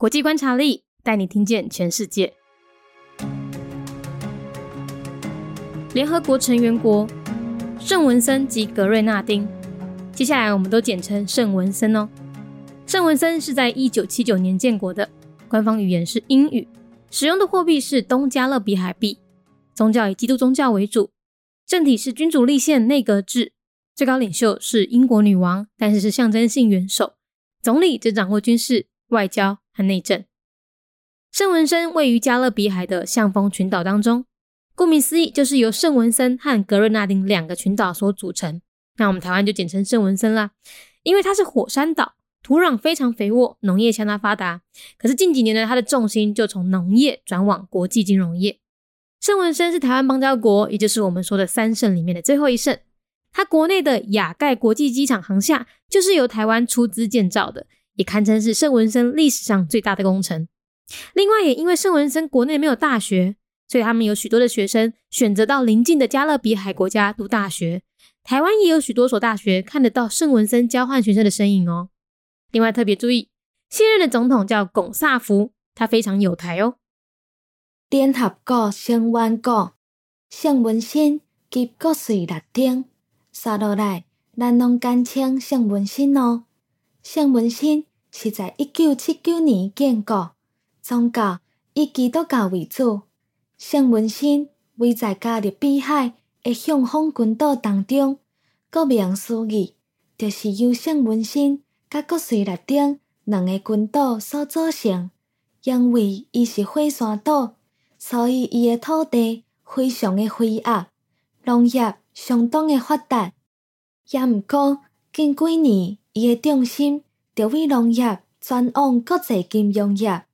国际观察力带你听见全世界。联合国成员国圣文森及格瑞纳丁，接下来我们都简称圣文森哦。圣文森是在一九七九年建国的，官方语言是英语，使用的货币是东加勒比海币，宗教以基督宗教为主，政体是君主立宪内阁制，最高领袖是英国女王，但是是象征性元首，总理则掌握军事、外交和内政。圣文森位于加勒比海的象峰群岛当中。顾名思义，就是由圣文森和格瑞纳丁两个群岛所组成。那我们台湾就简称圣文森啦，因为它是火山岛，土壤非常肥沃，农业相当发达。可是近几年呢，它的重心就从农业转往国际金融业。圣文森是台湾邦交国，也就是我们说的三圣里面的最后一圣。它国内的亚盖国际机场航厦就是由台湾出资建造的，也堪称是圣文森历史上最大的工程。另外，也因为圣文森国内没有大学。所以他们有许多的学生选择到邻近的加勒比海国家读大学。台湾也有许多所大学看得到圣文森交换学生的身影哦。另外特别注意，现任的总统叫巩萨福，他非常有台哦。联合国成员国圣文森及国税六丁，刷落来，咱拢简称圣文森哦。圣文森是在一九七九年建国，宗教以基督教为主。圣文森位在加勒比海的向风群岛当中，顾名思义，就是由圣文森甲国瑞拉丁两个群岛所组成。因为伊是火山岛，所以伊的土地非常的肥沃，农业相当的发达。也毋过近几年，伊的重心就为农业转往国际金融业。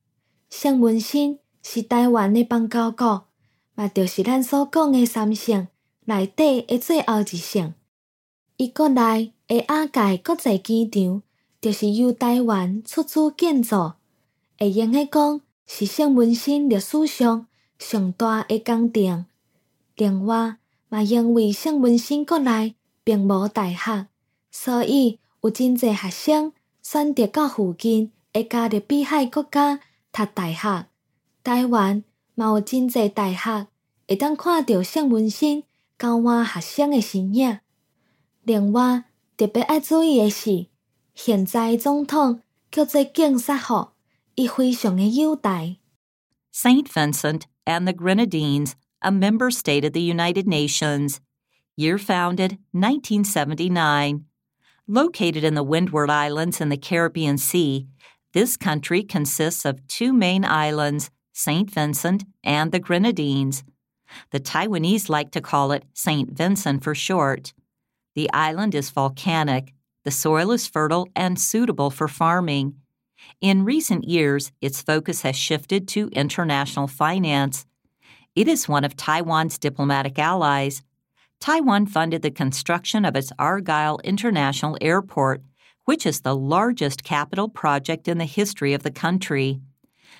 圣文森。是台湾的邦交国，嘛就是咱所讲的三省内底的最后一省。伊国内的亚界国际机场，就是由台湾出资建造，会用个讲是圣文森历史上上大的工程。另外，嘛因为圣文森国内并无大学，所以有真侪学生选择到附近会加勒比海国家读大学。台湾嘛有真济大学会当看到圣文森交换学生的身影。另外特别爱注意的是，现在总统叫做警察府，伊非常的优待。Saint Vincent and the Grenadines, a member state of the United Nations. Year founded 1979. Located in the Windward Islands in the Caribbean Sea, this country consists of two main islands St. Vincent, and the Grenadines. The Taiwanese like to call it St. Vincent for short. The island is volcanic. The soil is fertile and suitable for farming. In recent years, its focus has shifted to international finance. It is one of Taiwan's diplomatic allies. Taiwan funded the construction of its Argyle International Airport, which is the largest capital project in the history of the country.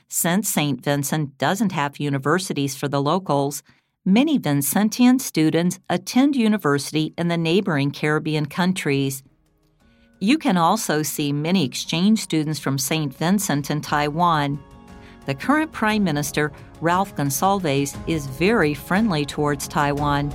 Since St. Vincent doesn't have universities for the locals, many Vincentian students attend university in the neighboring Caribbean countries. You can also see many exchange students from St. Vincent in Taiwan. The current Prime Minister, Ralph Gonsalves, is very friendly towards Taiwan.